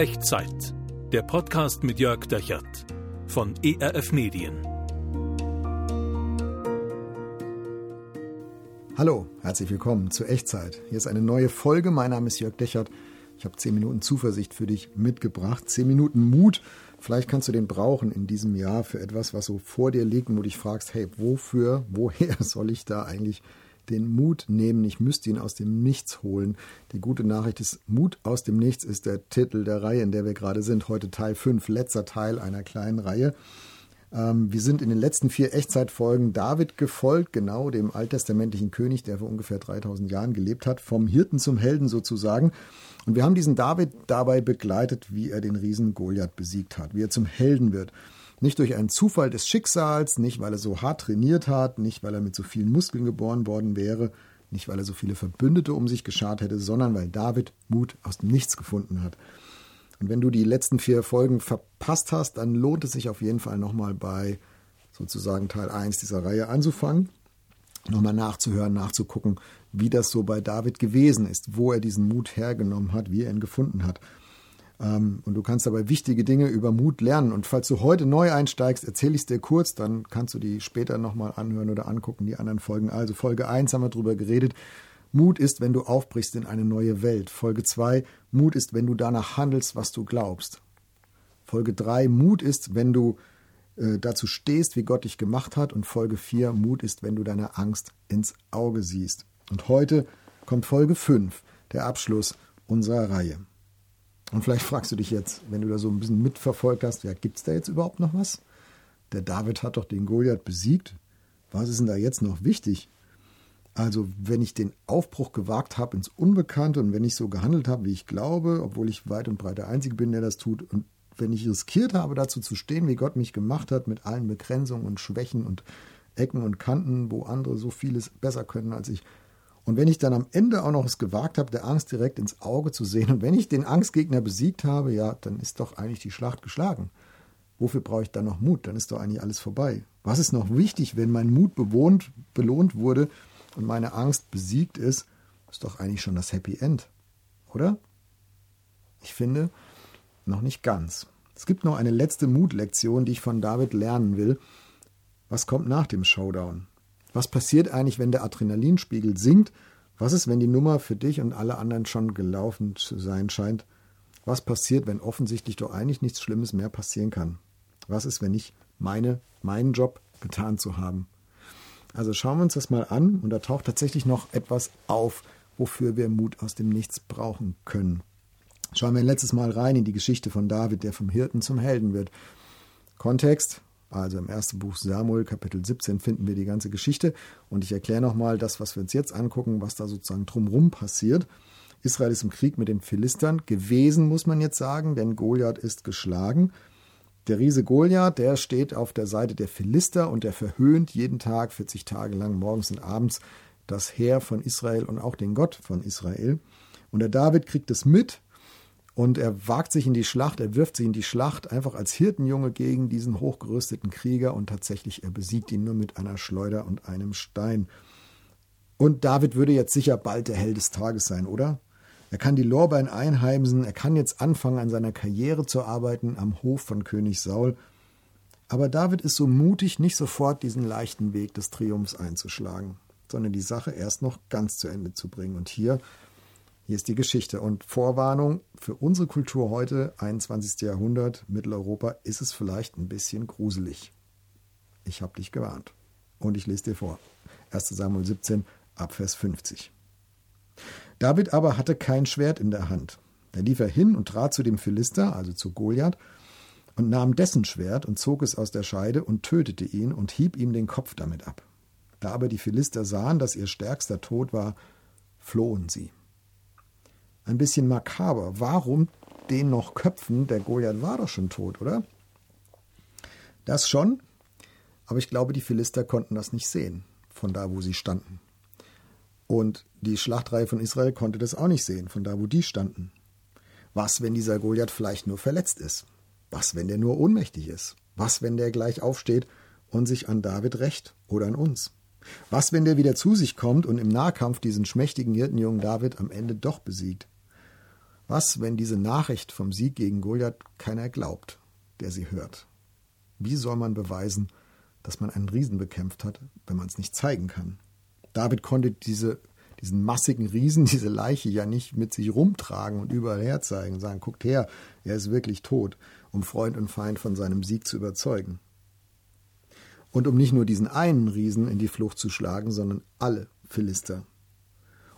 Echtzeit. Der Podcast mit Jörg Dechert von ERF Medien. Hallo, herzlich willkommen zu Echtzeit. Hier ist eine neue Folge. Mein Name ist Jörg Dechert. Ich habe zehn Minuten Zuversicht für dich mitgebracht. Zehn Minuten Mut. Vielleicht kannst du den brauchen in diesem Jahr für etwas, was so vor dir liegt und wo du dich fragst, hey, wofür, woher soll ich da eigentlich den Mut nehmen. Ich müsste ihn aus dem Nichts holen. Die gute Nachricht ist, Mut aus dem Nichts ist der Titel der Reihe, in der wir gerade sind. Heute Teil 5, letzter Teil einer kleinen Reihe. Ähm, wir sind in den letzten vier Echtzeitfolgen David gefolgt, genau dem alttestamentlichen König, der vor ungefähr 3000 Jahren gelebt hat, vom Hirten zum Helden sozusagen. Und wir haben diesen David dabei begleitet, wie er den Riesen Goliath besiegt hat, wie er zum Helden wird. Nicht durch einen Zufall des Schicksals, nicht weil er so hart trainiert hat, nicht weil er mit so vielen Muskeln geboren worden wäre, nicht weil er so viele Verbündete um sich geschart hätte, sondern weil David Mut aus dem Nichts gefunden hat. Und wenn du die letzten vier Folgen verpasst hast, dann lohnt es sich auf jeden Fall nochmal bei sozusagen Teil 1 dieser Reihe anzufangen, nochmal nachzuhören, nachzugucken, wie das so bei David gewesen ist, wo er diesen Mut hergenommen hat, wie er ihn gefunden hat. Ähm, und du kannst dabei wichtige Dinge über Mut lernen. Und falls du heute neu einsteigst, erzähle ich es dir kurz, dann kannst du die später nochmal anhören oder angucken, die anderen Folgen. Also Folge 1 haben wir darüber geredet. Mut ist, wenn du aufbrichst in eine neue Welt. Folge 2, Mut ist, wenn du danach handelst, was du glaubst. Folge 3, Mut ist, wenn du äh, dazu stehst, wie Gott dich gemacht hat. Und Folge 4, Mut ist, wenn du deine Angst ins Auge siehst. Und heute kommt Folge 5, der Abschluss unserer Reihe. Und vielleicht fragst du dich jetzt, wenn du da so ein bisschen mitverfolgt hast, ja, gibt es da jetzt überhaupt noch was? Der David hat doch den Goliath besiegt. Was ist denn da jetzt noch wichtig? Also, wenn ich den Aufbruch gewagt habe ins Unbekannte und wenn ich so gehandelt habe, wie ich glaube, obwohl ich weit und breit der Einzige bin, der das tut, und wenn ich riskiert habe, dazu zu stehen, wie Gott mich gemacht hat, mit allen Begrenzungen und Schwächen und Ecken und Kanten, wo andere so vieles besser können als ich, und wenn ich dann am Ende auch noch es gewagt habe, der Angst direkt ins Auge zu sehen, und wenn ich den Angstgegner besiegt habe, ja, dann ist doch eigentlich die Schlacht geschlagen. Wofür brauche ich dann noch Mut? Dann ist doch eigentlich alles vorbei. Was ist noch wichtig, wenn mein Mut bewohnt, belohnt wurde und meine Angst besiegt ist? Ist doch eigentlich schon das Happy End, oder? Ich finde, noch nicht ganz. Es gibt noch eine letzte Mutlektion, die ich von David lernen will. Was kommt nach dem Showdown? Was passiert eigentlich, wenn der Adrenalinspiegel sinkt? Was ist, wenn die Nummer für dich und alle anderen schon gelaufen zu sein scheint? Was passiert, wenn offensichtlich doch eigentlich nichts Schlimmes mehr passieren kann? Was ist, wenn ich meine, meinen Job getan zu haben? Also schauen wir uns das mal an und da taucht tatsächlich noch etwas auf, wofür wir Mut aus dem Nichts brauchen können. Schauen wir ein letztes Mal rein in die Geschichte von David, der vom Hirten zum Helden wird. Kontext, also im ersten Buch Samuel, Kapitel 17, finden wir die ganze Geschichte. Und ich erkläre nochmal das, was wir uns jetzt angucken, was da sozusagen drumherum passiert. Israel ist im Krieg mit den Philistern gewesen, muss man jetzt sagen, denn Goliath ist geschlagen. Der Riese Goliath, der steht auf der Seite der Philister und der verhöhnt jeden Tag 40 Tage lang morgens und abends das Heer von Israel und auch den Gott von Israel. Und der David kriegt es mit und er wagt sich in die Schlacht, er wirft sich in die Schlacht einfach als Hirtenjunge gegen diesen hochgerüsteten Krieger und tatsächlich er besiegt ihn nur mit einer Schleuder und einem Stein. Und David würde jetzt sicher bald der Held des Tages sein, oder? Er kann die Lorbein einheimsen, er kann jetzt anfangen, an seiner Karriere zu arbeiten am Hof von König Saul. Aber David ist so mutig, nicht sofort diesen leichten Weg des Triumphs einzuschlagen, sondern die Sache erst noch ganz zu Ende zu bringen. Und hier hier ist die Geschichte. Und Vorwarnung, für unsere Kultur heute, 21. Jahrhundert, Mitteleuropa, ist es vielleicht ein bisschen gruselig. Ich habe dich gewarnt. Und ich lese dir vor. 1 Samuel 17, Abvers 50. David aber hatte kein Schwert in der Hand. Da lief er hin und trat zu dem Philister, also zu Goliath, und nahm dessen Schwert und zog es aus der Scheide und tötete ihn und hieb ihm den Kopf damit ab. Da aber die Philister sahen, dass ihr stärkster Tod war, flohen sie ein bisschen makaber. Warum den noch köpfen? Der Goliath war doch schon tot, oder? Das schon, aber ich glaube, die Philister konnten das nicht sehen, von da, wo sie standen. Und die Schlachtreihe von Israel konnte das auch nicht sehen, von da, wo die standen. Was, wenn dieser Goliath vielleicht nur verletzt ist? Was, wenn der nur ohnmächtig ist? Was, wenn der gleich aufsteht und sich an David rächt oder an uns? Was, wenn der wieder zu sich kommt und im Nahkampf diesen schmächtigen Hirtenjungen David am Ende doch besiegt? Was, wenn diese Nachricht vom Sieg gegen Goliath keiner glaubt, der sie hört? Wie soll man beweisen, dass man einen Riesen bekämpft hat, wenn man es nicht zeigen kann? David konnte diese, diesen massigen Riesen, diese Leiche ja nicht mit sich rumtragen und überall herzeigen, sagen, guckt her, er ist wirklich tot, um Freund und Feind von seinem Sieg zu überzeugen. Und um nicht nur diesen einen Riesen in die Flucht zu schlagen, sondern alle Philister.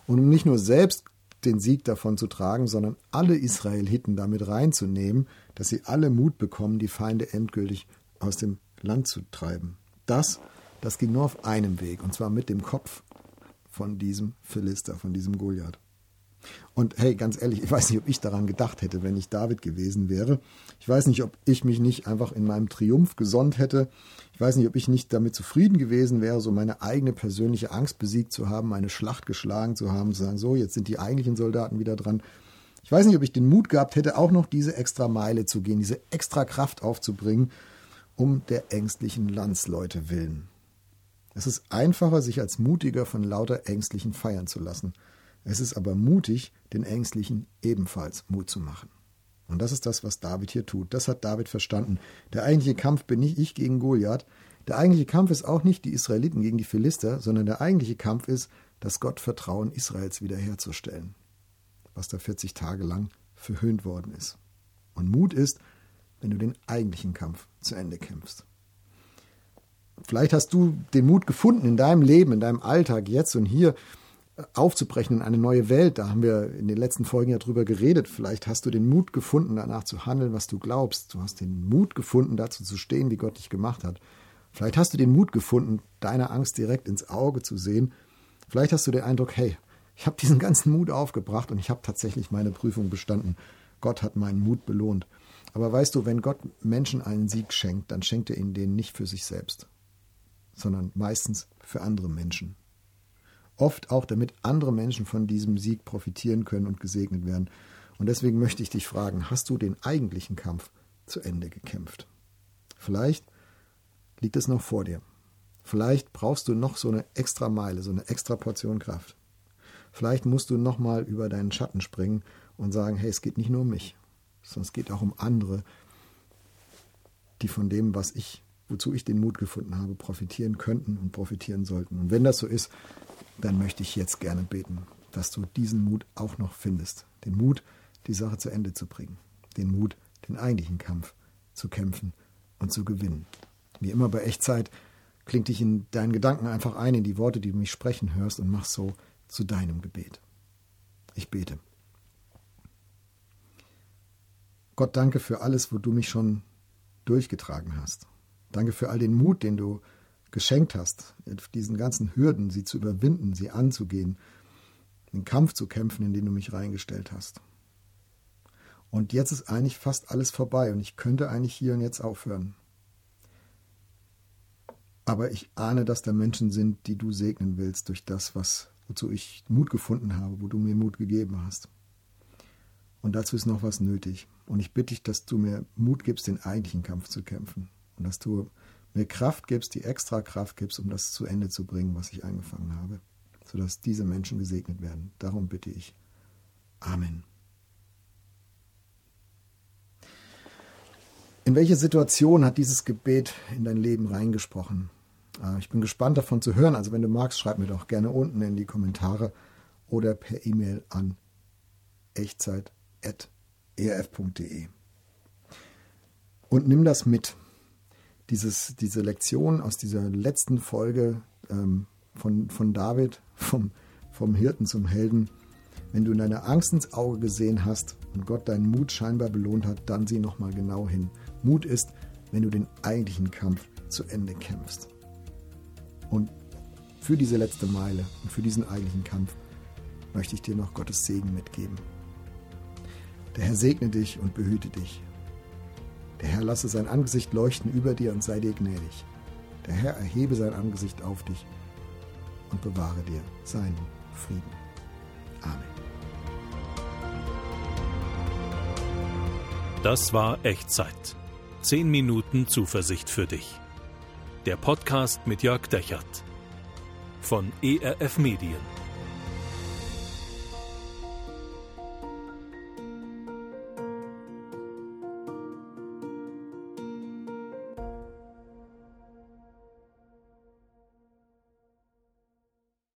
Und um nicht nur selbst den Sieg davon zu tragen, sondern alle Israeliten damit reinzunehmen, dass sie alle Mut bekommen, die Feinde endgültig aus dem Land zu treiben. Das, das ging nur auf einem Weg, und zwar mit dem Kopf von diesem Philister, von diesem Goliath. Und hey, ganz ehrlich, ich weiß nicht, ob ich daran gedacht hätte, wenn ich David gewesen wäre. Ich weiß nicht, ob ich mich nicht einfach in meinem Triumph gesonnt hätte. Ich weiß nicht, ob ich nicht damit zufrieden gewesen wäre, so meine eigene persönliche Angst besiegt zu haben, meine Schlacht geschlagen zu haben, zu sagen, so, jetzt sind die eigentlichen Soldaten wieder dran. Ich weiß nicht, ob ich den Mut gehabt hätte, auch noch diese extra Meile zu gehen, diese extra Kraft aufzubringen, um der ängstlichen Landsleute willen. Es ist einfacher, sich als Mutiger von lauter Ängstlichen feiern zu lassen. Es ist aber mutig, den Ängstlichen ebenfalls Mut zu machen. Und das ist das, was David hier tut. Das hat David verstanden. Der eigentliche Kampf bin nicht ich gegen Goliath. Der eigentliche Kampf ist auch nicht die Israeliten gegen die Philister, sondern der eigentliche Kampf ist, das Gottvertrauen Israels wiederherzustellen, was da 40 Tage lang verhöhnt worden ist. Und Mut ist, wenn du den eigentlichen Kampf zu Ende kämpfst. Vielleicht hast du den Mut gefunden in deinem Leben, in deinem Alltag, jetzt und hier aufzubrechen in eine neue Welt. Da haben wir in den letzten Folgen ja drüber geredet. Vielleicht hast du den Mut gefunden, danach zu handeln, was du glaubst. Du hast den Mut gefunden, dazu zu stehen, wie Gott dich gemacht hat. Vielleicht hast du den Mut gefunden, deiner Angst direkt ins Auge zu sehen. Vielleicht hast du den Eindruck, hey, ich habe diesen ganzen Mut aufgebracht und ich habe tatsächlich meine Prüfung bestanden. Gott hat meinen Mut belohnt. Aber weißt du, wenn Gott Menschen einen Sieg schenkt, dann schenkt er ihnen den nicht für sich selbst, sondern meistens für andere Menschen. Oft auch, damit andere Menschen von diesem Sieg profitieren können und gesegnet werden. Und deswegen möchte ich dich fragen, hast du den eigentlichen Kampf zu Ende gekämpft? Vielleicht liegt es noch vor dir. Vielleicht brauchst du noch so eine extra Meile, so eine extra Portion Kraft. Vielleicht musst du nochmal über deinen Schatten springen und sagen, hey, es geht nicht nur um mich, sondern es geht auch um andere, die von dem, was ich, wozu ich den Mut gefunden habe, profitieren könnten und profitieren sollten. Und wenn das so ist, dann möchte ich jetzt gerne beten, dass du diesen Mut auch noch findest. Den Mut, die Sache zu Ende zu bringen. Den Mut, den eigentlichen Kampf zu kämpfen und zu gewinnen. Wie immer bei Echtzeit, klingt dich in deinen Gedanken einfach ein in die Worte, die du mich sprechen hörst und mach so zu deinem Gebet. Ich bete. Gott, danke für alles, wo du mich schon durchgetragen hast. Danke für all den Mut, den du geschenkt hast, diesen ganzen Hürden, sie zu überwinden, sie anzugehen, den Kampf zu kämpfen, in den du mich reingestellt hast. Und jetzt ist eigentlich fast alles vorbei und ich könnte eigentlich hier und jetzt aufhören. Aber ich ahne, dass da Menschen sind, die du segnen willst durch das, was, wozu ich Mut gefunden habe, wo du mir Mut gegeben hast. Und dazu ist noch was nötig. Und ich bitte dich, dass du mir Mut gibst, den eigentlichen Kampf zu kämpfen. Und dass du mir Kraft gibst, die extra Kraft gibst, um das zu Ende zu bringen, was ich angefangen habe, sodass diese Menschen gesegnet werden. Darum bitte ich. Amen. In welche Situation hat dieses Gebet in dein Leben reingesprochen? Ah, ich bin gespannt davon zu hören. Also wenn du magst, schreib mir doch gerne unten in die Kommentare oder per E-Mail an echtzeit.erf.de. Und nimm das mit dieses, diese Lektion aus dieser letzten Folge ähm, von, von David, vom, vom Hirten zum Helden, wenn du in deiner Angst ins Auge gesehen hast und Gott deinen Mut scheinbar belohnt hat, dann sieh nochmal genau hin. Mut ist, wenn du den eigentlichen Kampf zu Ende kämpfst. Und für diese letzte Meile und für diesen eigentlichen Kampf möchte ich dir noch Gottes Segen mitgeben. Der Herr segne dich und behüte dich. Der Herr lasse sein Angesicht leuchten über dir und sei dir gnädig. Der Herr erhebe sein Angesicht auf dich und bewahre dir seinen Frieden. Amen. Das war Echtzeit. Zehn Minuten Zuversicht für dich. Der Podcast mit Jörg Dechert von ERF Medien.